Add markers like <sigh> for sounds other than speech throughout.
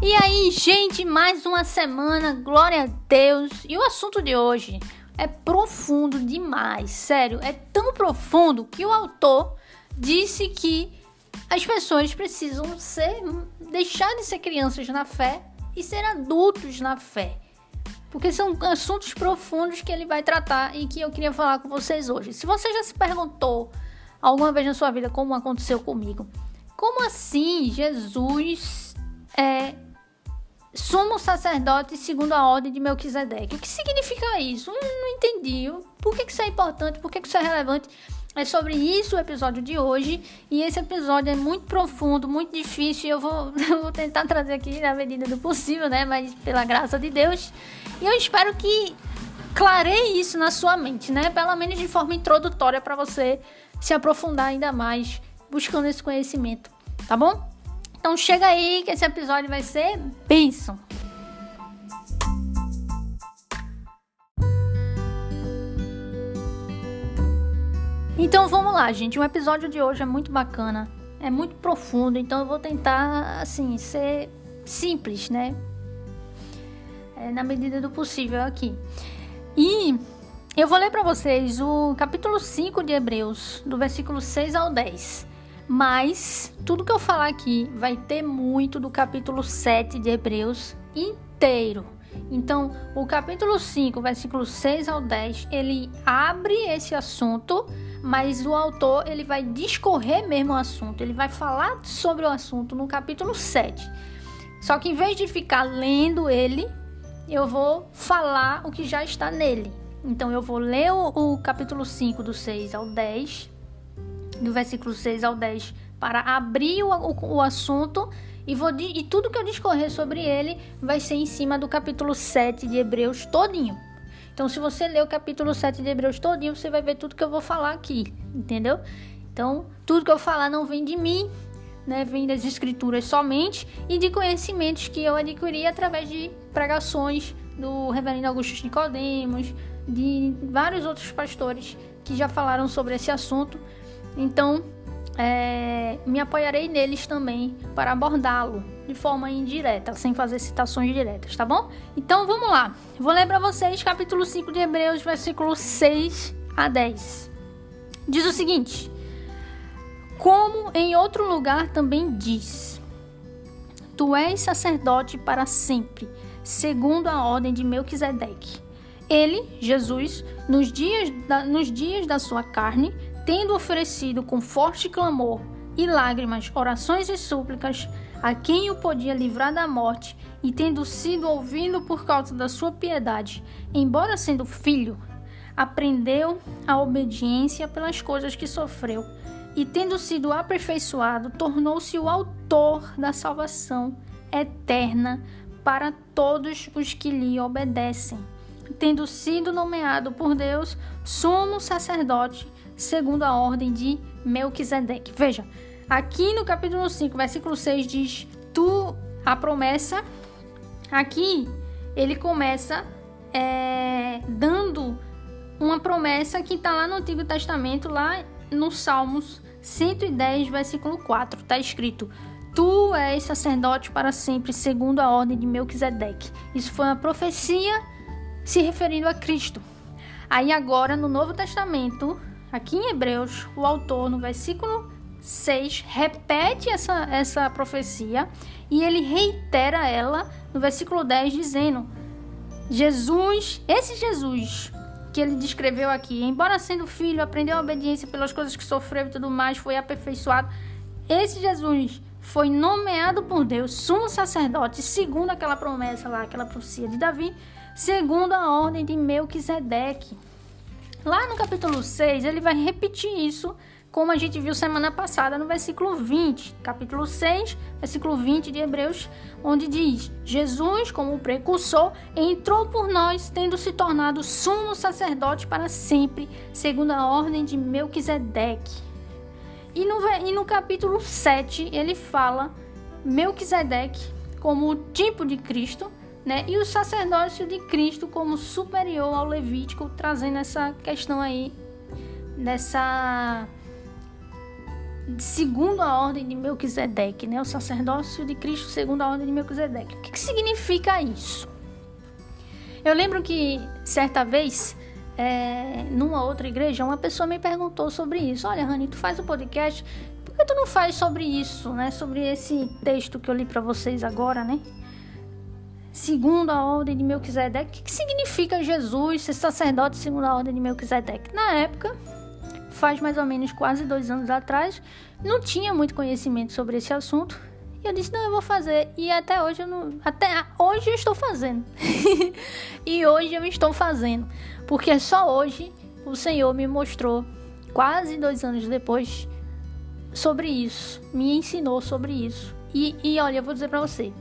E aí, gente, mais uma semana, glória a Deus. E o assunto de hoje é profundo demais, sério, é tão profundo que o autor disse que as pessoas precisam ser deixar de ser crianças na fé e ser adultos na fé. Porque são assuntos profundos que ele vai tratar e que eu queria falar com vocês hoje. Se você já se perguntou alguma vez na sua vida como aconteceu comigo, como assim Jesus é sumo sacerdote segundo a ordem de Melquisedeque? O que significa isso? Eu não entendi. Por que isso é importante? Por que isso é relevante? É sobre isso o episódio de hoje. E esse episódio é muito profundo, muito difícil. Eu vou, <laughs> eu vou tentar trazer aqui na medida do possível, né? Mas pela graça de Deus. E eu espero que clareie isso na sua mente, né? Pelo menos de forma introdutória para você se aprofundar ainda mais buscando esse conhecimento, tá bom? Então chega aí que esse episódio vai ser bênção. Então vamos lá, gente. O episódio de hoje é muito bacana, é muito profundo, então eu vou tentar, assim, ser simples, né? É, na medida do possível aqui. E eu vou ler para vocês o capítulo 5 de Hebreus, do versículo 6 ao 10. Mas tudo que eu falar aqui vai ter muito do capítulo 7 de Hebreus inteiro. Então, o capítulo 5, versículo 6 ao 10, ele abre esse assunto, mas o autor ele vai discorrer mesmo o assunto, ele vai falar sobre o assunto no capítulo 7. Só que em vez de ficar lendo ele, eu vou falar o que já está nele. Então eu vou ler o, o capítulo 5, do 6 ao 10, do versículo 6 ao 10, para abrir o, o, o assunto e, vou, e tudo que eu discorrer sobre ele vai ser em cima do capítulo 7 de Hebreus todinho. Então, se você ler o capítulo 7 de Hebreus todinho, você vai ver tudo que eu vou falar aqui, entendeu? Então, tudo que eu falar não vem de mim, né? Vem das escrituras somente e de conhecimentos que eu adquiri através de pregações do reverendo Augusto Nicodemos, de vários outros pastores que já falaram sobre esse assunto. Então, é, me apoiarei neles também para abordá-lo de forma indireta, sem fazer citações diretas, tá bom? Então vamos lá. Vou ler para vocês capítulo 5 de Hebreus, versículos 6 a 10. Diz o seguinte: Como em outro lugar também diz: Tu és sacerdote para sempre, segundo a ordem de Melquisedeque. Ele, Jesus, nos dias da, nos dias da sua carne, tendo oferecido com forte clamor e lágrimas, orações e súplicas a quem o podia livrar da morte, e tendo sido ouvido por causa da sua piedade, embora sendo filho, aprendeu a obediência pelas coisas que sofreu, e tendo sido aperfeiçoado, tornou-se o autor da salvação eterna para todos os que lhe obedecem. Tendo sido nomeado por Deus sumo sacerdote segundo a ordem de Melquisedeque. Veja, aqui no capítulo 5, versículo 6 diz: Tu, a promessa. Aqui ele começa é, dando uma promessa que está lá no Antigo Testamento, lá no Salmos 110, versículo 4. Está escrito: Tu és sacerdote para sempre, segundo a ordem de Melquisedeque. Isso foi uma profecia se referindo a Cristo. Aí agora no Novo Testamento, aqui em Hebreus, o autor no versículo 6 repete essa, essa profecia e ele reitera ela no versículo 10 dizendo: Jesus, esse Jesus que ele descreveu aqui, embora sendo filho, aprendeu a obediência pelas coisas que sofreu e tudo mais, foi aperfeiçoado. Esse Jesus foi nomeado por Deus sumo sacerdote, segundo aquela promessa lá, aquela profecia de Davi, segundo a ordem de Melquisedeque. Lá no capítulo 6, ele vai repetir isso, como a gente viu semana passada no versículo 20, capítulo 6, versículo 20 de Hebreus, onde diz: Jesus, como precursor, entrou por nós, tendo se tornado sumo sacerdote para sempre, segundo a ordem de Melquisedeque. E no, e no capítulo 7, ele fala Melquisedeque como o tipo de Cristo, né? E o sacerdócio de Cristo como superior ao Levítico, trazendo essa questão aí, nessa segundo a ordem de Melquisedeque, né? O sacerdócio de Cristo segundo a ordem de Melquisedeque. O que, que significa isso? Eu lembro que certa vez, é, numa outra igreja, uma pessoa me perguntou sobre isso. Olha, Rani, tu faz o um podcast, por que tu não faz sobre isso, né? Sobre esse texto que eu li para vocês agora, né? Segundo a ordem de Melquisedeque. O que, significa Jesus ser sacerdote segundo a ordem de Melquisedeque? Na época, faz mais ou menos quase dois anos atrás, não tinha muito conhecimento sobre esse assunto. E eu disse, não, eu vou fazer. E até hoje eu não. Até hoje eu estou fazendo. <laughs> e hoje eu estou fazendo. Porque só hoje o Senhor me mostrou, quase dois anos depois, sobre isso. Me ensinou sobre isso. E, e olha, eu vou dizer para você.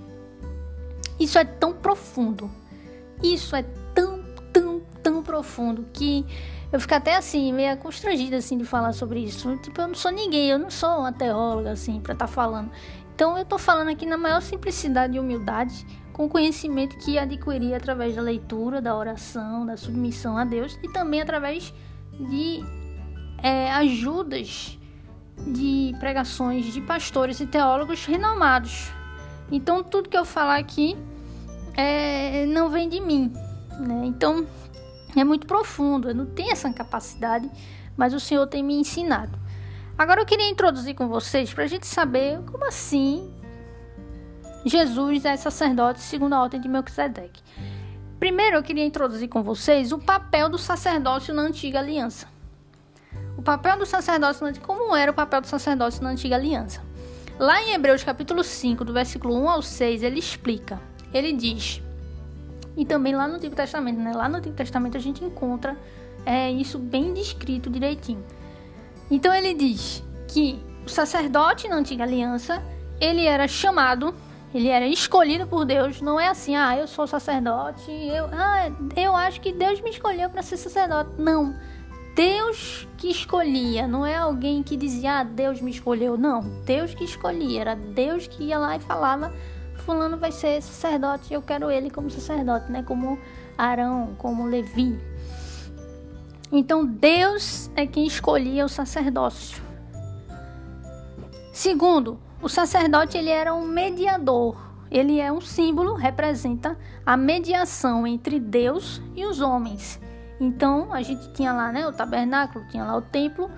Isso é tão profundo. Isso é tão, tão, tão profundo que eu fico até assim, meio constrangida assim de falar sobre isso. Tipo, eu não sou ninguém, eu não sou uma teóloga assim para estar tá falando. Então eu tô falando aqui na maior simplicidade e humildade, com conhecimento que adquiri através da leitura, da oração, da submissão a Deus e também através de é, ajudas de pregações de pastores e teólogos renomados. Então tudo que eu falar aqui é, não vem de mim, né? Então é muito profundo, eu não tenho essa capacidade, mas o Senhor tem me ensinado. Agora eu queria introduzir com vocês para a gente saber como assim Jesus é sacerdote segundo a ordem de Melquisedeque. Primeiro eu queria introduzir com vocês o papel do sacerdócio na antiga aliança. O papel do sacerdócio, como era o papel do sacerdócio na antiga aliança? Lá em Hebreus capítulo 5, do versículo 1 ao 6, ele explica. Ele diz: e também lá no Antigo Testamento, né? Lá no Antigo Testamento a gente encontra é, isso bem descrito direitinho. Então ele diz que o sacerdote na Antiga Aliança, ele era chamado, ele era escolhido por Deus. Não é assim, ah, eu sou sacerdote, eu, ah, eu acho que Deus me escolheu para ser sacerdote. Não. Deus que escolhia, não é alguém que dizia, ah, Deus me escolheu. Não, Deus que escolhia, era Deus que ia lá e falava fulano vai ser sacerdote, eu quero ele como sacerdote, né? Como Arão, como Levi. Então Deus é quem escolhia o sacerdócio. Segundo, o sacerdote ele era um mediador. Ele é um símbolo, representa a mediação entre Deus e os homens. Então, a gente tinha lá, né, o tabernáculo, tinha lá o templo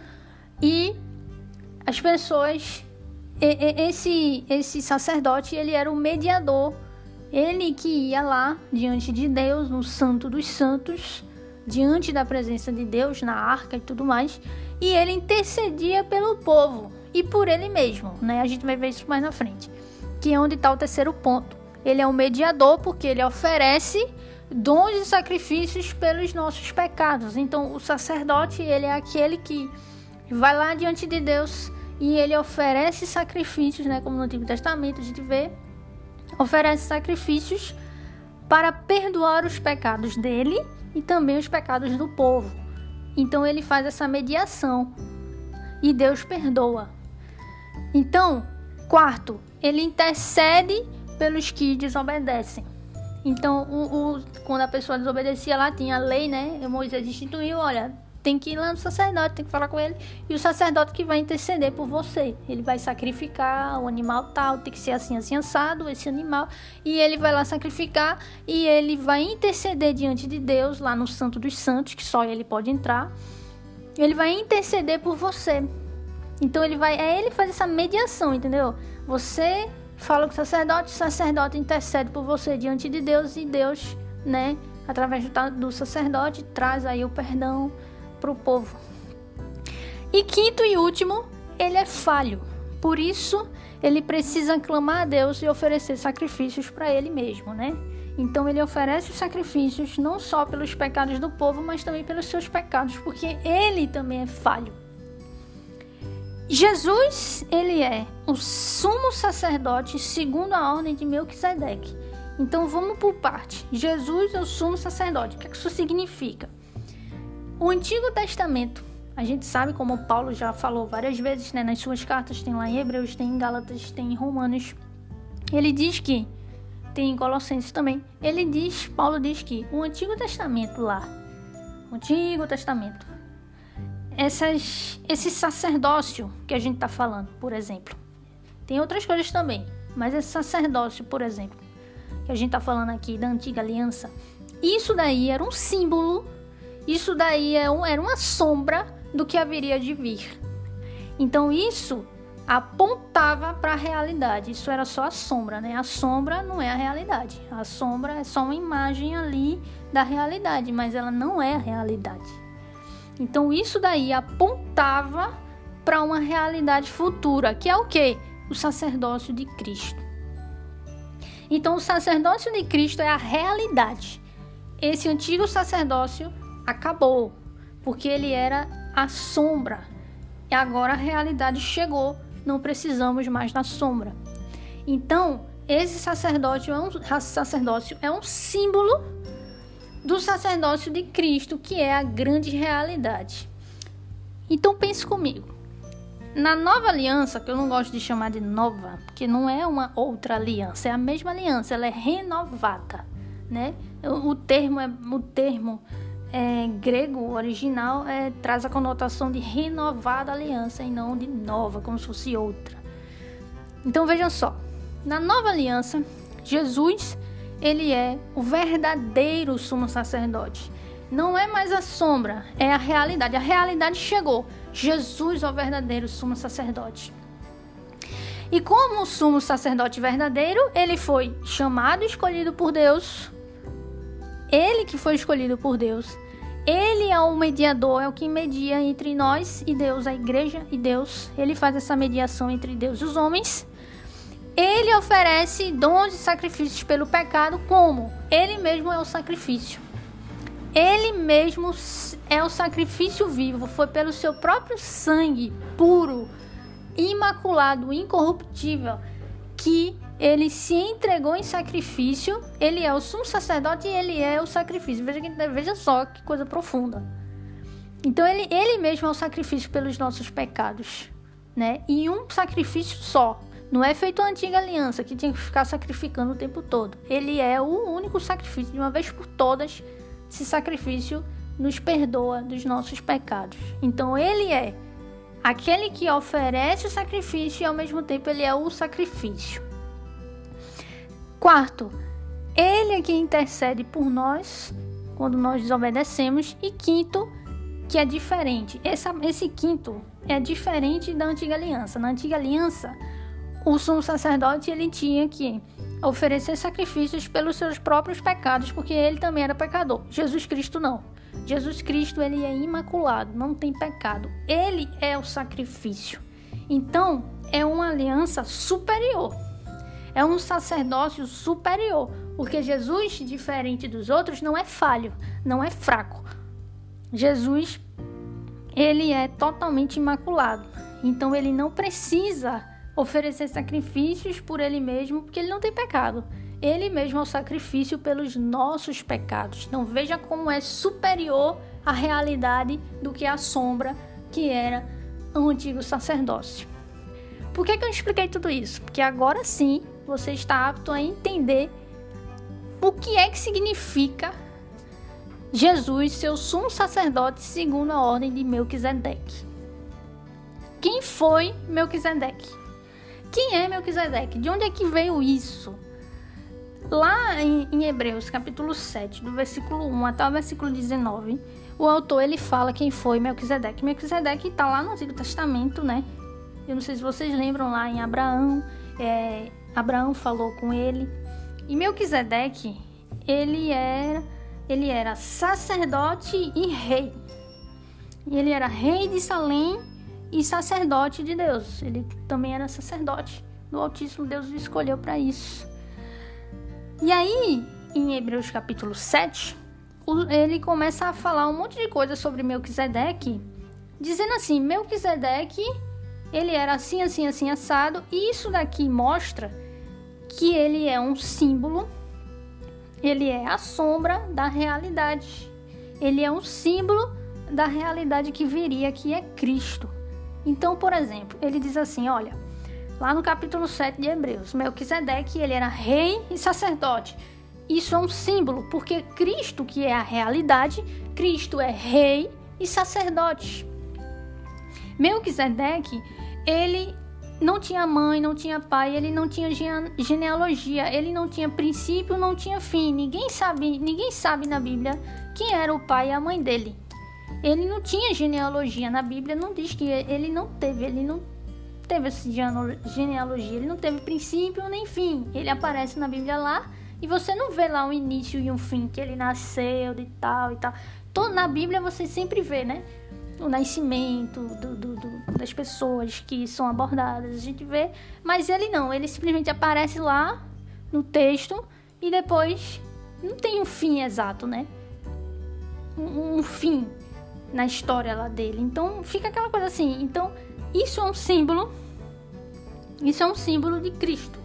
e as pessoas esse, esse sacerdote ele era o mediador, ele que ia lá diante de Deus, no Santo dos Santos, diante da presença de Deus, na arca e tudo mais, e ele intercedia pelo povo e por ele mesmo, né? A gente vai ver isso mais na frente, que é onde está o terceiro ponto. Ele é o mediador porque ele oferece dons e sacrifícios pelos nossos pecados. Então, o sacerdote ele é aquele que vai lá diante de Deus e ele oferece sacrifícios, né, como no Antigo Testamento a gente vê, oferece sacrifícios para perdoar os pecados dele e também os pecados do povo. Então ele faz essa mediação e Deus perdoa. Então, quarto, ele intercede pelos que desobedecem. Então, o, o, quando a pessoa desobedecia lá, tinha a lei, né? Moisés instituiu, olha, tem que ir lá no sacerdote, tem que falar com ele. E o sacerdote que vai interceder por você. Ele vai sacrificar o animal tal, tem que ser assim, assim, assado, esse animal. E ele vai lá sacrificar e ele vai interceder diante de Deus, lá no Santo dos Santos, que só ele pode entrar. Ele vai interceder por você. Então ele vai, é ele faz essa mediação, entendeu? Você fala com o sacerdote, o sacerdote intercede por você diante de Deus e Deus, né, através do, do sacerdote, traz aí o perdão para o povo. E quinto e último, ele é falho. Por isso, ele precisa clamar a Deus e oferecer sacrifícios para ele mesmo, né? Então ele oferece os sacrifícios não só pelos pecados do povo, mas também pelos seus pecados, porque ele também é falho. Jesus, ele é o sumo sacerdote segundo a ordem de Melquisedeque. Então vamos por parte. Jesus é o sumo sacerdote. O que isso significa? O Antigo Testamento, a gente sabe, como Paulo já falou várias vezes né, nas suas cartas, tem lá em Hebreus, tem em Gálatas, tem em Romanos. Ele diz que, tem em Colossenses também, ele diz, Paulo diz que o Antigo Testamento lá, o Antigo Testamento, essas, esse sacerdócio que a gente está falando, por exemplo. Tem outras coisas também, mas esse sacerdócio, por exemplo, que a gente está falando aqui da antiga aliança, isso daí era um símbolo, isso daí é era uma sombra do que haveria de vir. Então isso apontava para a realidade. Isso era só a sombra, né? A sombra não é a realidade. A sombra é só uma imagem ali da realidade, mas ela não é a realidade. Então isso daí apontava para uma realidade futura, que é o que? O sacerdócio de Cristo. Então o sacerdócio de Cristo é a realidade. Esse antigo sacerdócio acabou, porque ele era a sombra. E agora a realidade chegou não precisamos mais da sombra. Então, esse sacerdócio é um, sacerdócio é um símbolo do sacerdócio de Cristo, que é a grande realidade. Então pense comigo. Na nova aliança, que eu não gosto de chamar de nova, porque não é uma outra aliança, é a mesma aliança, ela é renovada, né? O termo é o termo é, grego original é, traz a conotação de renovada aliança e não de nova, como se fosse outra. Então vejam só, na nova aliança, Jesus ele é o verdadeiro sumo sacerdote. Não é mais a sombra, é a realidade. A realidade chegou. Jesus é o verdadeiro sumo sacerdote. E como sumo sacerdote verdadeiro, ele foi chamado e escolhido por Deus ele que foi escolhido por Deus. Ele é o mediador, é o que media entre nós e Deus, a igreja e Deus. Ele faz essa mediação entre Deus e os homens. Ele oferece dons e sacrifícios pelo pecado, como ele mesmo é o sacrifício. Ele mesmo é o sacrifício vivo, foi pelo seu próprio sangue puro, imaculado, incorruptível, que ele se entregou em sacrifício, ele é o sumo sacerdote e ele é o sacrifício. Veja, veja só que coisa profunda. Então ele, ele mesmo é o sacrifício pelos nossos pecados, né? E um sacrifício só. Não é feito a antiga aliança que tinha que ficar sacrificando o tempo todo. Ele é o único sacrifício de uma vez por todas. Esse sacrifício nos perdoa dos nossos pecados. Então ele é aquele que oferece o sacrifício e ao mesmo tempo ele é o sacrifício. Quarto, ele é quem intercede por nós quando nós desobedecemos. E quinto, que é diferente. Esse quinto é diferente da antiga aliança. Na antiga aliança, o sumo sacerdote ele tinha que oferecer sacrifícios pelos seus próprios pecados, porque ele também era pecador. Jesus Cristo não. Jesus Cristo ele é imaculado, não tem pecado. Ele é o sacrifício. Então, é uma aliança superior é um sacerdócio superior, porque Jesus, diferente dos outros, não é falho, não é fraco. Jesus, ele é totalmente imaculado. Então ele não precisa oferecer sacrifícios por ele mesmo, porque ele não tem pecado. Ele mesmo é o sacrifício pelos nossos pecados. Então veja como é superior a realidade do que a sombra que era o antigo sacerdócio. Por que, que eu expliquei tudo isso? Porque agora sim você está apto a entender o que é que significa Jesus, seu sumo sacerdote, segundo a ordem de Melquisedeque. Quem foi Melquisedeque? Quem é Melquisedeque? De onde é que veio isso? Lá em, em, Hebreus, capítulo 7, do versículo 1 até o versículo 19, o autor ele fala quem foi Melquisedeque. Melquisedeque está lá no Antigo Testamento, né? Eu não sei se vocês lembram lá em Abraão, é, Abraão falou com ele. E Melquisedeque, ele era, ele era sacerdote e rei. E ele era rei de Salém e sacerdote de Deus. Ele também era sacerdote do Altíssimo. Deus o escolheu para isso. E aí, em Hebreus capítulo 7, ele começa a falar um monte de coisa sobre Melquisedeque, dizendo assim: Melquisedeque ele era assim, assim, assim, assado. E isso daqui mostra que ele é um símbolo, ele é a sombra da realidade. Ele é um símbolo da realidade que viria, que é Cristo. Então, por exemplo, ele diz assim: olha, lá no capítulo 7 de Hebreus, Melquisedeque, ele era rei e sacerdote. Isso é um símbolo, porque Cristo, que é a realidade, Cristo é rei e sacerdote. Melquisedeque, ele não tinha mãe, não tinha pai, ele não tinha genealogia, ele não tinha princípio, não tinha fim. Ninguém sabe, ninguém sabe na Bíblia quem era o pai e a mãe dele. Ele não tinha genealogia na Bíblia, não diz que ele não teve, ele não teve essa genealogia, ele não teve princípio nem fim. Ele aparece na Bíblia lá e você não vê lá um início e um fim que ele nasceu de tal e tal. Todo, na Bíblia você sempre vê, né? o nascimento do, do, do, das pessoas que são abordadas, a gente vê, mas ele não, ele simplesmente aparece lá no texto e depois não tem um fim exato, né? Um, um fim na história lá dele. Então fica aquela coisa assim. Então isso é um símbolo, isso é um símbolo de Cristo.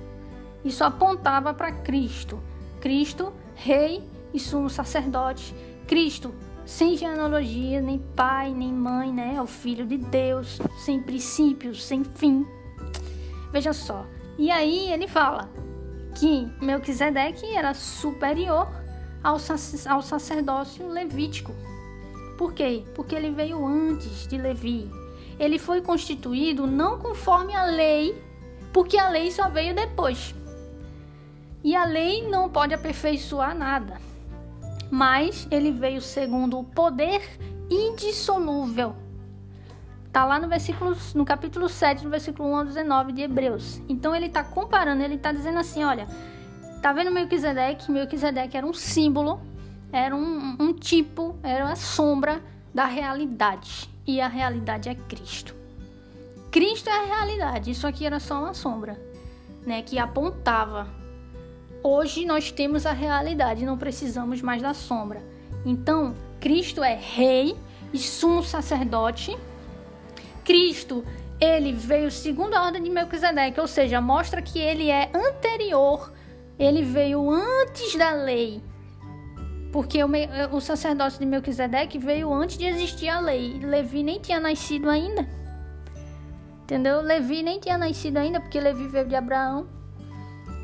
Isso apontava para Cristo. Cristo, rei e sumo sacerdote. Cristo, sem genealogia, nem pai, nem mãe, né? É o filho de Deus, sem princípios, sem fim. Veja só. E aí ele fala que Melquisedeque era superior ao, ao sacerdócio levítico. Por quê? Porque ele veio antes de Levi. Ele foi constituído não conforme a lei, porque a lei só veio depois. E a lei não pode aperfeiçoar nada mas ele veio segundo o poder indissolúvel. Tá lá no versículo, no capítulo 7, no versículo 1 ao 19 de Hebreus. Então ele está comparando, ele está dizendo assim, olha, tá vendo Melquisedeque? Melquisedeque era um símbolo, era um, um tipo, era a sombra da realidade. E a realidade é Cristo. Cristo é a realidade, isso aqui era só uma sombra, né, que apontava Hoje nós temos a realidade, não precisamos mais da sombra. Então, Cristo é rei e sumo sacerdote. Cristo, ele veio segundo a ordem de Melquisedeque, ou seja, mostra que ele é anterior, ele veio antes da lei. Porque o, o sacerdócio de Melquisedeque veio antes de existir a lei. Levi nem tinha nascido ainda. Entendeu? Levi nem tinha nascido ainda, porque Levi veio de Abraão.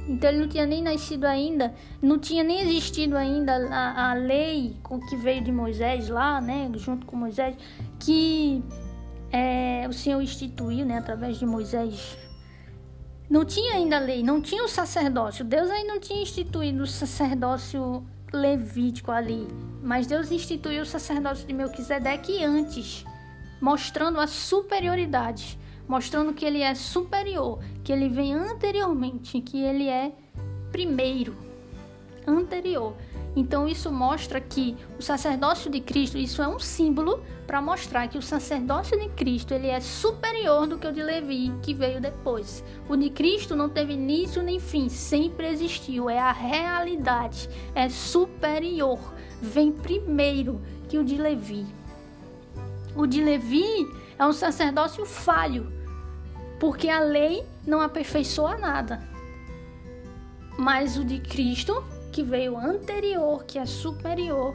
Então ele não tinha nem nascido ainda, não tinha nem existido ainda a, a lei que veio de Moisés lá, né, junto com Moisés, que é, o Senhor instituiu, né, através de Moisés. Não tinha ainda a lei, não tinha o sacerdócio. Deus ainda não tinha instituído o sacerdócio levítico ali, mas Deus instituiu o sacerdócio de Melquisedeque antes, mostrando a superioridade mostrando que ele é superior, que ele vem anteriormente, que ele é primeiro, anterior. Então isso mostra que o sacerdócio de Cristo, isso é um símbolo para mostrar que o sacerdócio de Cristo, ele é superior do que o de Levi, que veio depois. O de Cristo não teve início nem fim, sempre existiu, é a realidade, é superior, vem primeiro que o de Levi. O de Levi é um sacerdócio falho, porque a lei não aperfeiçoa nada. Mas o de Cristo, que veio anterior, que é superior,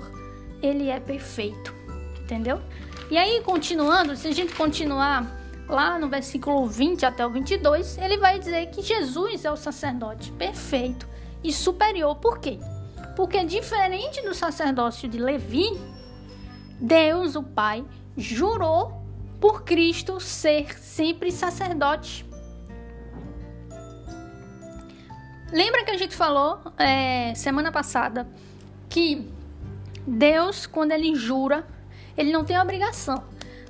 ele é perfeito. Entendeu? E aí, continuando, se a gente continuar lá no versículo 20 até o 22, ele vai dizer que Jesus é o sacerdote perfeito e superior. Por quê? Porque diferente do sacerdócio de Levi, Deus, o Pai, jurou por Cristo ser sempre sacerdote. Lembra que a gente falou é, semana passada que Deus, quando ele jura, ele não tem obrigação,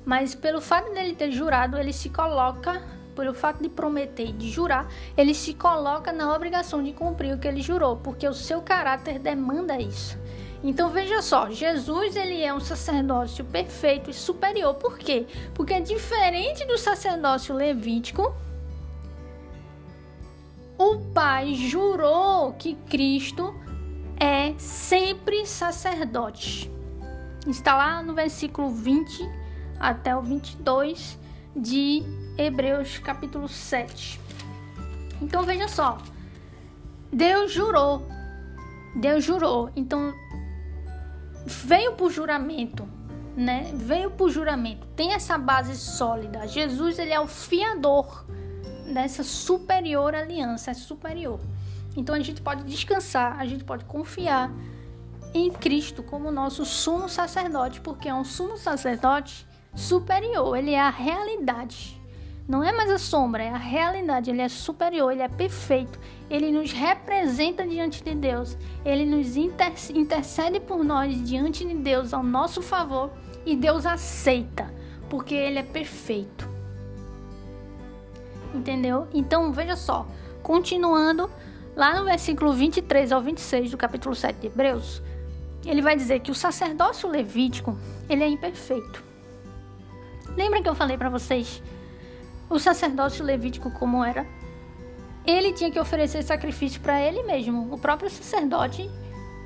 mas pelo fato dele ter jurado, ele se coloca, pelo fato de prometer e de jurar, ele se coloca na obrigação de cumprir o que ele jurou, porque o seu caráter demanda isso. Então veja só, Jesus ele é um sacerdócio perfeito e superior. Por quê? Porque é diferente do sacerdócio levítico. O Pai jurou que Cristo é sempre sacerdote. Está lá no versículo 20 até o 22 de Hebreus capítulo 7. Então veja só. Deus jurou. Deus jurou. Então veio por juramento, né? Veio por juramento. Tem essa base sólida. Jesus, ele é o fiador dessa superior aliança, é superior. Então a gente pode descansar, a gente pode confiar em Cristo como nosso sumo sacerdote, porque é um sumo sacerdote superior, ele é a realidade. Não é mais a sombra, é a realidade. Ele é superior, ele é perfeito. Ele nos representa diante de Deus. Ele nos intercede por nós diante de Deus ao nosso favor e Deus aceita, porque ele é perfeito. Entendeu? Então, veja só, continuando lá no versículo 23 ao 26 do capítulo 7 de Hebreus, ele vai dizer que o sacerdócio levítico, ele é imperfeito. Lembra que eu falei para vocês o sacerdócio levítico como era? Ele tinha que oferecer sacrifício para ele mesmo. O próprio sacerdote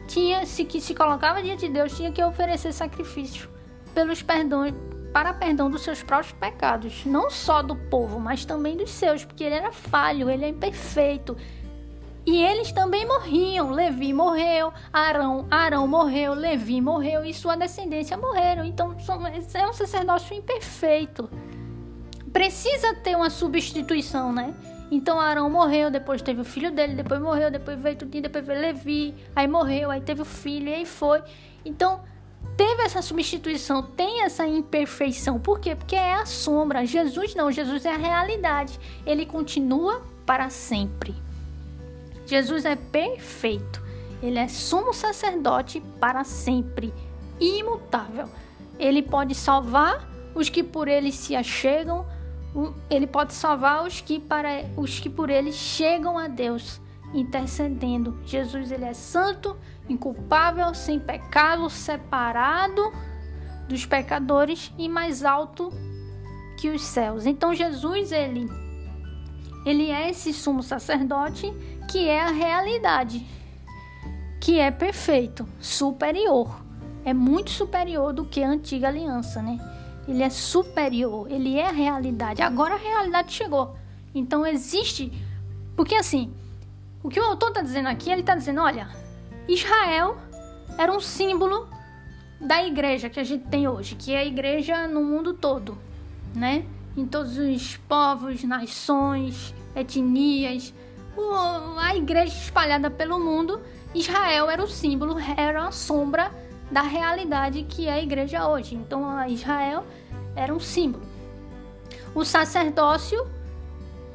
tinha se que se colocava diante de Deus tinha que oferecer sacrifício pelos perdões para perdão dos seus próprios pecados, não só do povo, mas também dos seus, porque ele era falho, ele é imperfeito. E eles também morriam. Levi morreu, Arão, Arão morreu, Levi morreu e sua descendência morreram. Então é um sacerdócio imperfeito. Precisa ter uma substituição, né? Então Arão morreu, depois teve o filho dele, depois morreu, depois veio Tudinho, depois veio Levi, aí morreu, aí teve o filho, e aí foi. Então teve essa substituição, tem essa imperfeição. Por quê? Porque é a sombra. Jesus não, Jesus é a realidade. Ele continua para sempre. Jesus é perfeito. Ele é sumo sacerdote para sempre, imutável. Ele pode salvar os que por ele se achegam, ele pode salvar os que para os que por ele chegam a Deus, intercedendo. Jesus ele é santo, inculpável, sem pecado, separado dos pecadores e mais alto que os céus. Então Jesus ele ele é esse sumo sacerdote que é a realidade, que é perfeito, superior. É muito superior do que a antiga aliança, né? Ele é superior, ele é a realidade. Agora a realidade chegou. Então existe. Porque assim, o que o autor está dizendo aqui, ele está dizendo: olha, Israel era um símbolo da igreja que a gente tem hoje, que é a igreja no mundo todo, né? em todos os povos, nações, etnias, a igreja espalhada pelo mundo, Israel era o símbolo, era a sombra da realidade que é a igreja hoje. Então, Israel era um símbolo. O sacerdócio,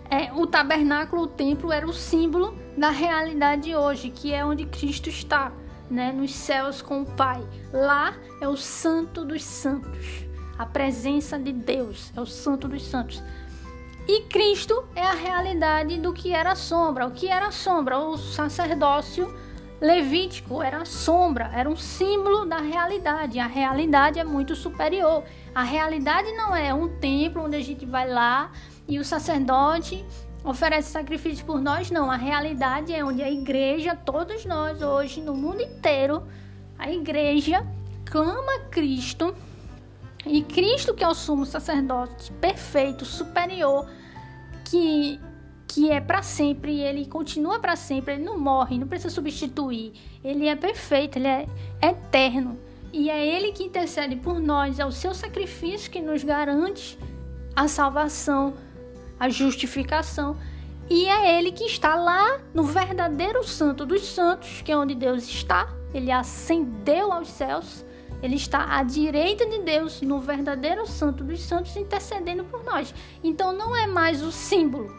é, o tabernáculo, o templo era o símbolo da realidade hoje, que é onde Cristo está, né, nos céus com o Pai. Lá é o Santo dos Santos a presença de Deus, é o Santo dos Santos. E Cristo é a realidade do que era sombra. O que era sombra? O sacerdócio levítico era sombra, era um símbolo da realidade. A realidade é muito superior. A realidade não é um templo onde a gente vai lá e o sacerdote oferece sacrifício por nós, não. A realidade é onde a igreja, todos nós hoje no mundo inteiro, a igreja clama a Cristo e Cristo, que é o sumo sacerdote perfeito, superior, que, que é para sempre, ele continua para sempre, ele não morre, não precisa substituir. Ele é perfeito, ele é eterno. E é ele que intercede por nós, é o seu sacrifício que nos garante a salvação, a justificação. E é ele que está lá no verdadeiro Santo dos Santos, que é onde Deus está. Ele ascendeu aos céus ele está à direita de Deus, no verdadeiro Santo dos Santos, intercedendo por nós. Então não é mais o símbolo,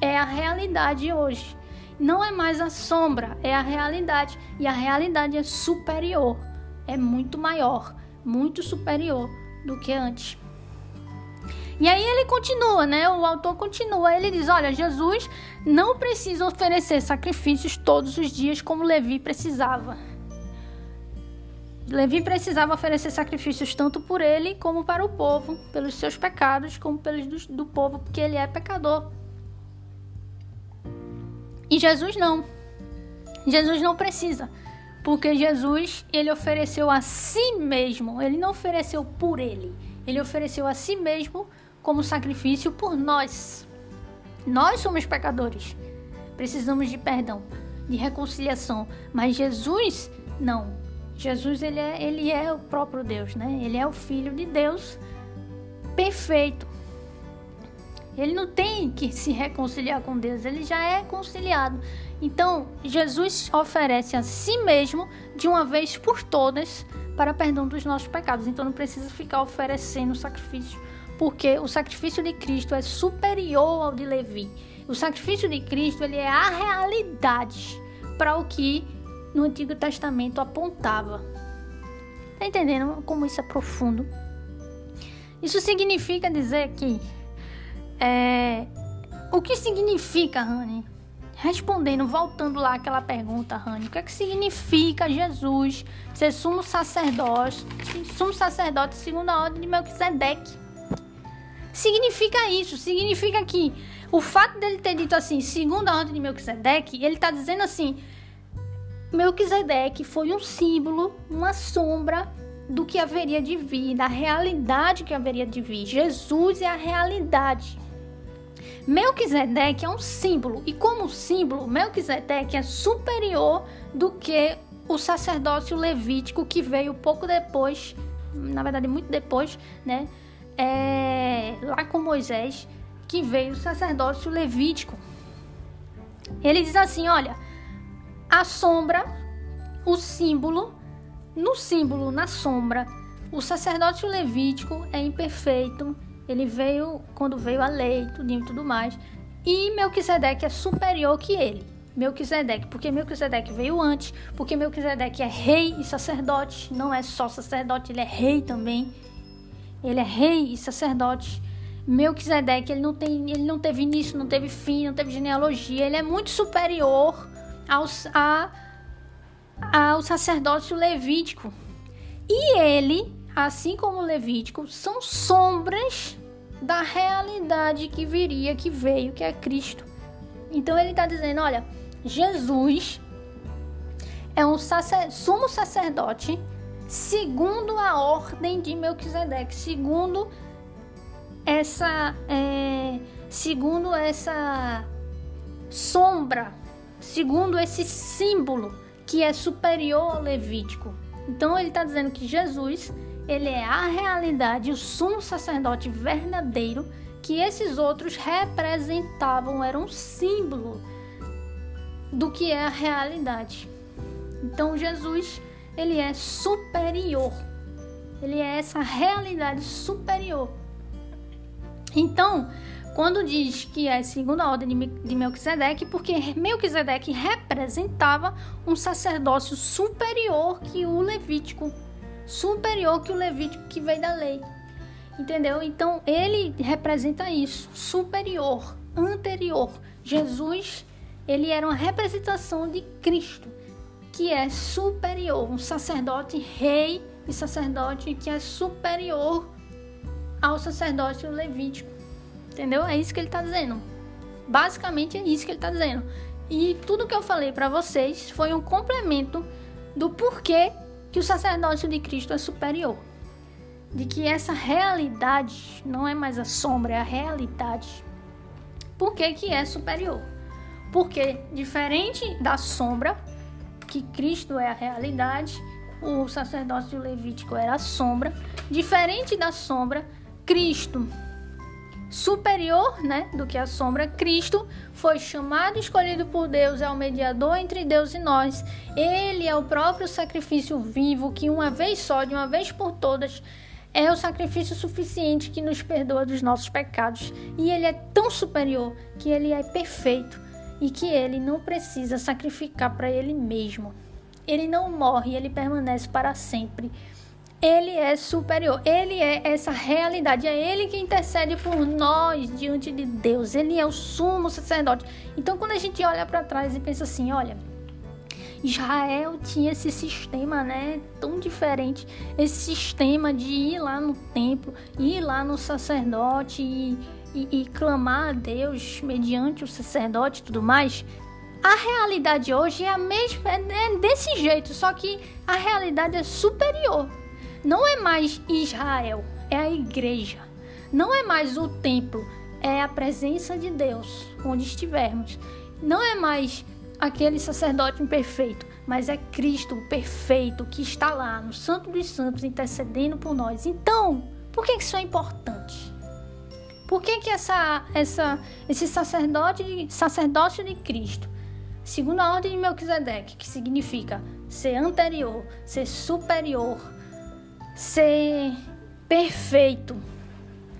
é a realidade hoje. Não é mais a sombra, é a realidade. E a realidade é superior, é muito maior, muito superior do que antes. E aí ele continua, né? O autor continua. Ele diz: Olha, Jesus não precisa oferecer sacrifícios todos os dias como Levi precisava. Levi precisava oferecer sacrifícios tanto por ele como para o povo, pelos seus pecados, como pelos do, do povo, porque ele é pecador. E Jesus não. Jesus não precisa, porque Jesus ele ofereceu a si mesmo. Ele não ofereceu por ele. Ele ofereceu a si mesmo como sacrifício por nós. Nós somos pecadores. Precisamos de perdão, de reconciliação, mas Jesus não. Jesus ele é, ele é o próprio Deus, né? Ele é o Filho de Deus perfeito. Ele não tem que se reconciliar com Deus, ele já é conciliado. Então, Jesus oferece a si mesmo, de uma vez por todas, para perdão dos nossos pecados. Então não precisa ficar oferecendo sacrifício, porque o sacrifício de Cristo é superior ao de Levi. O sacrifício de Cristo ele é a realidade para o que no Antigo Testamento apontava. Tá entendendo como isso é profundo? Isso significa dizer que é, o que significa, Rani? Respondendo, voltando lá aquela pergunta, Rani, o que é que significa Jesus ser sumo sacerdote, sumo sacerdote segundo a ordem de Melquisedeque? Significa isso, significa que o fato dele ter dito assim, segundo a ordem de Melquisedeque, ele está dizendo assim, Melquisedeque foi um símbolo, uma sombra do que haveria de vir, da realidade que haveria de vir. Jesus é a realidade. Melquisedeque é um símbolo, e como símbolo, Melquisedeque é superior do que o sacerdócio levítico que veio pouco depois, na verdade muito depois, né? É, lá com Moisés, que veio o sacerdócio levítico. Ele diz assim: olha, a sombra, o símbolo, no símbolo, na sombra, o sacerdócio levítico é imperfeito. Ele veio quando veio a lei, tudo e tudo mais. E Melquisedeque é superior que ele. Melquisedeque, porque Melquisedeque veio antes, porque Melquisedeque é rei e sacerdote, não é só sacerdote, ele é rei também. Ele é rei e sacerdote. Melquisedeque, ele não, tem, ele não teve início, não teve fim, não teve genealogia. Ele é muito superior aos, a, ao sacerdócio levítico. E ele, assim como o levítico, são sombras da realidade que viria, que veio, que é Cristo. Então ele está dizendo: olha, Jesus é um sacer, sumo sacerdote segundo a ordem de Melquisedeque, segundo essa é, segundo essa sombra, segundo esse símbolo que é superior ao levítico. Então ele está dizendo que Jesus ele é a realidade, o sumo sacerdote verdadeiro que esses outros representavam, era um símbolo do que é a realidade. Então Jesus ele é superior, ele é essa realidade superior. Então, quando diz que é segundo a ordem de Melquisedeque, porque Melquisedeque representava um sacerdócio superior que o Levítico, superior que o Levítico que veio da lei. Entendeu? Então ele representa isso, superior, anterior. Jesus, ele era uma representação de Cristo, que é superior, um sacerdote rei e sacerdote que é superior ao sacerdócio levítico. Entendeu? É isso que ele está dizendo. Basicamente é isso que ele está dizendo. E tudo que eu falei para vocês foi um complemento do porquê que o sacerdócio de Cristo é superior. De que essa realidade não é mais a sombra, é a realidade. Por que, que é superior? Porque, diferente da sombra, que Cristo é a realidade, o sacerdócio levítico era a sombra, diferente da sombra, Cristo, superior, né, do que a sombra, Cristo foi chamado e escolhido por Deus, é o mediador entre Deus e nós. Ele é o próprio sacrifício vivo que uma vez só, de uma vez por todas, é o sacrifício suficiente que nos perdoa dos nossos pecados. E ele é tão superior que ele é perfeito e que ele não precisa sacrificar para ele mesmo. Ele não morre, ele permanece para sempre ele é superior, ele é essa realidade, é ele que intercede por nós diante de Deus, ele é o sumo sacerdote. Então, quando a gente olha para trás e pensa assim, olha, Israel tinha esse sistema, né, tão diferente, esse sistema de ir lá no templo, ir lá no sacerdote e, e, e clamar a Deus mediante o sacerdote e tudo mais. A realidade hoje é a mesma, é desse jeito, só que a realidade é superior não é mais Israel, é a igreja. Não é mais o templo, é a presença de Deus onde estivermos. Não é mais aquele sacerdote imperfeito, mas é Cristo perfeito que está lá no Santo dos Santos intercedendo por nós. Então, por que isso é importante? Por que, que essa, essa, esse sacerdote, sacerdócio de Cristo, segundo a ordem de Melquisedeque, que significa ser anterior, ser superior, ser perfeito.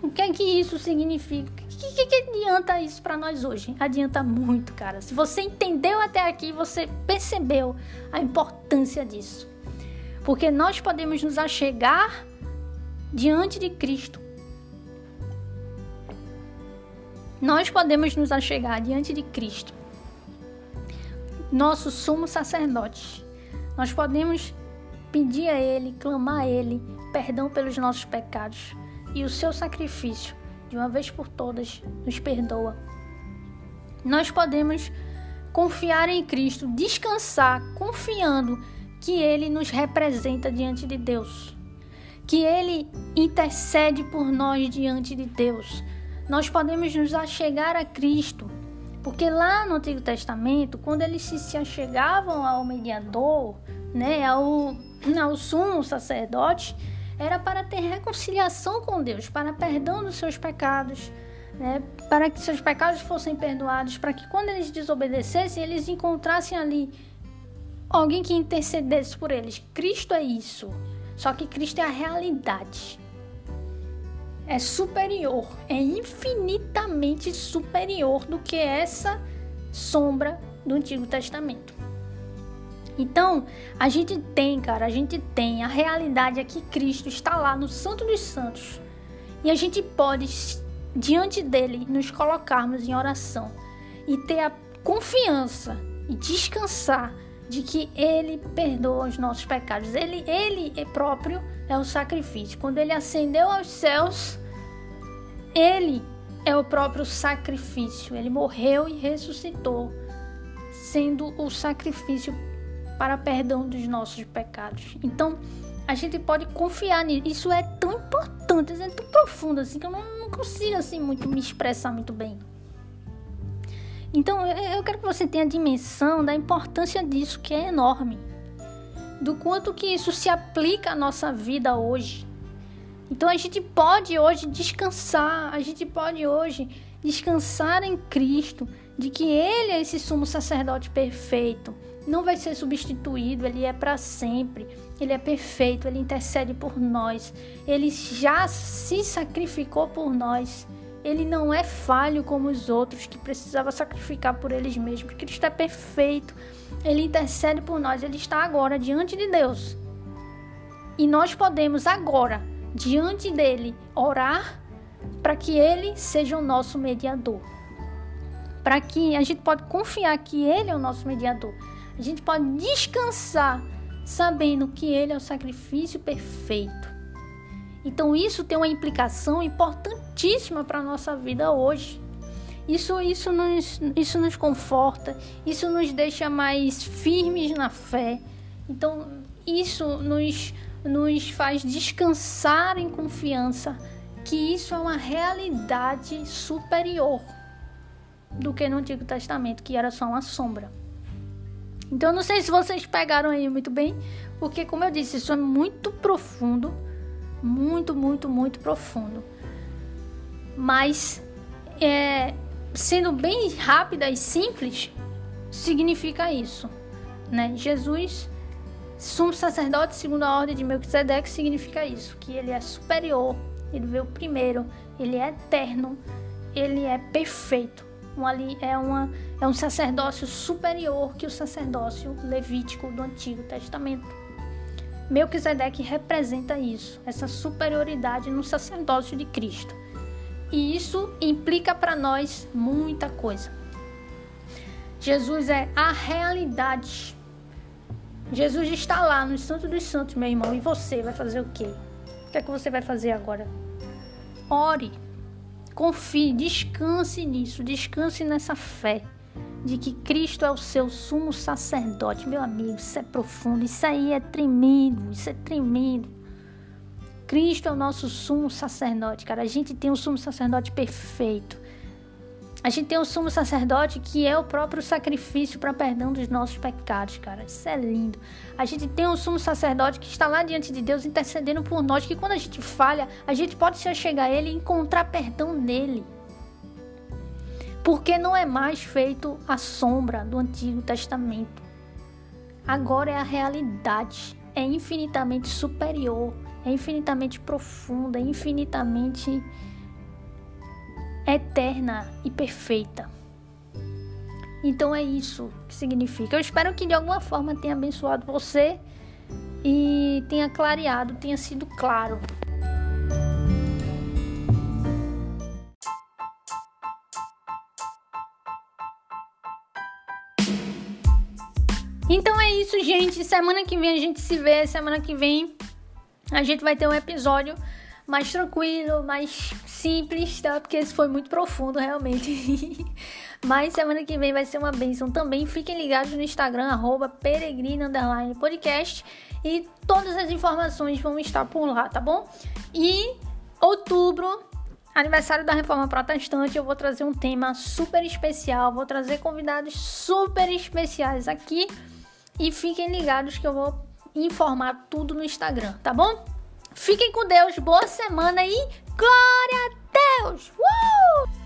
O que é que isso significa? O que, que, que adianta isso para nós hoje? Adianta muito, cara. Se você entendeu até aqui, você percebeu a importância disso. Porque nós podemos nos achegar diante de Cristo. Nós podemos nos achegar diante de Cristo, nosso sumo sacerdote. Nós podemos pedir a Ele, clamar a Ele perdão pelos nossos pecados e o seu sacrifício, de uma vez por todas, nos perdoa. Nós podemos confiar em Cristo, descansar confiando que Ele nos representa diante de Deus, que Ele intercede por nós diante de Deus. Nós podemos nos achegar a Cristo, porque lá no Antigo Testamento, quando eles se achegavam ao mediador, né, ao, ao sumo sacerdote, era para ter reconciliação com Deus, para perdão dos seus pecados, né, para que seus pecados fossem perdoados, para que quando eles desobedecessem, eles encontrassem ali alguém que intercedesse por eles. Cristo é isso. Só que Cristo é a realidade. É superior, é infinitamente superior do que essa sombra do Antigo Testamento. Então, a gente tem, cara, a gente tem a realidade é que Cristo está lá no Santo dos Santos. E a gente pode, diante dele, nos colocarmos em oração e ter a confiança e descansar de que Ele perdoa os nossos pecados. Ele, ele é próprio é o sacrifício. Quando Ele ascendeu aos céus, Ele é o próprio sacrifício. Ele morreu e ressuscitou, sendo o sacrifício para perdão dos nossos pecados. Então, a gente pode confiar nisso. Isso é tão importante, é tão profundo assim que eu não, não consigo assim muito me expressar muito bem. Então, eu quero que você tenha a dimensão da importância disso, que é enorme. Do quanto que isso se aplica à nossa vida hoje. Então, a gente pode hoje descansar, a gente pode hoje descansar em Cristo, de que Ele é esse sumo sacerdote perfeito. Não vai ser substituído, Ele é para sempre. Ele é perfeito, Ele intercede por nós. Ele já se sacrificou por nós. Ele não é falho como os outros que precisava sacrificar por eles mesmos. Cristo é perfeito. Ele intercede por nós. Ele está agora diante de Deus. E nós podemos agora, diante dele, orar para que ele seja o nosso mediador. Para que a gente pode confiar que ele é o nosso mediador. A gente pode descansar sabendo que ele é o sacrifício perfeito então isso tem uma implicação importantíssima para a nossa vida hoje. Isso, isso, nos, isso nos conforta, isso nos deixa mais firmes na fé. Então isso nos, nos faz descansar em confiança que isso é uma realidade superior do que no Antigo Testamento, que era só uma sombra. Então, não sei se vocês pegaram aí muito bem, porque, como eu disse, isso é muito profundo muito, muito, muito profundo. Mas, é, sendo bem rápida e simples, significa isso. Né? Jesus, sumo sacerdote segundo a ordem de Melquisedeque, significa isso, que ele é superior, ele veio primeiro, ele é eterno, ele é perfeito. Um, ali, é, uma, é um sacerdócio superior que o sacerdócio levítico do Antigo Testamento. Melquisedeque representa isso, essa superioridade no sacerdócio de Cristo. E isso implica para nós muita coisa. Jesus é a realidade. Jesus está lá no Santo dos Santos, meu irmão, e você vai fazer o quê? O que é que você vai fazer agora? Ore, confie, descanse nisso, descanse nessa fé de que Cristo é o seu sumo sacerdote. Meu amigo, isso é profundo, isso aí é tremendo, isso é tremendo. Cristo é o nosso sumo sacerdote, cara. A gente tem um sumo sacerdote perfeito. A gente tem um sumo sacerdote que é o próprio sacrifício para perdão dos nossos pecados, cara. Isso é lindo. A gente tem um sumo sacerdote que está lá diante de Deus intercedendo por nós, que quando a gente falha, a gente pode se chegar a Ele e encontrar perdão nele porque não é mais feito a sombra do Antigo Testamento. Agora é a realidade, é infinitamente superior, é infinitamente profunda, infinitamente eterna e perfeita. Então é isso que significa. Eu espero que de alguma forma tenha abençoado você e tenha clareado, tenha sido claro. Então é isso, gente. Semana que vem a gente se vê. Semana que vem a gente vai ter um episódio mais tranquilo, mais simples, tá? Porque esse foi muito profundo, realmente. <laughs> Mas semana que vem vai ser uma bênção também. Fiquem ligados no Instagram, arroba podcast. E todas as informações vão estar por lá, tá bom? E outubro, aniversário da Reforma Protestante, eu vou trazer um tema super especial. Vou trazer convidados super especiais aqui. E fiquem ligados que eu vou informar tudo no Instagram, tá bom? Fiquem com Deus, boa semana e glória a Deus! Uh!